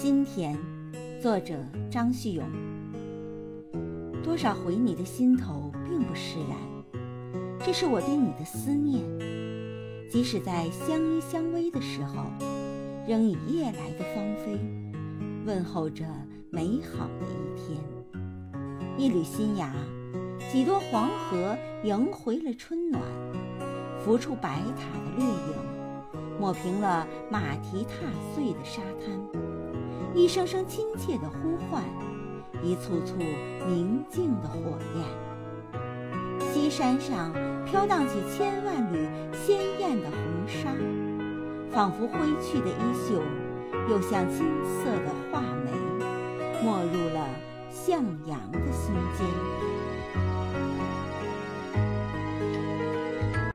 心田，作者张旭勇。多少回你的心头并不释然，这是我对你的思念。即使在相依相偎的时候，仍以夜来的芳菲，问候着美好的一天。一缕新芽，几多黄河迎回了春暖，浮出白塔的掠影，抹平了马蹄踏碎的沙滩。一声声亲切的呼唤，一簇簇宁静的火焰。西山上飘荡起千万缕鲜艳的红纱，仿佛挥去的衣袖，又像金色的画眉，没入了向阳的心间。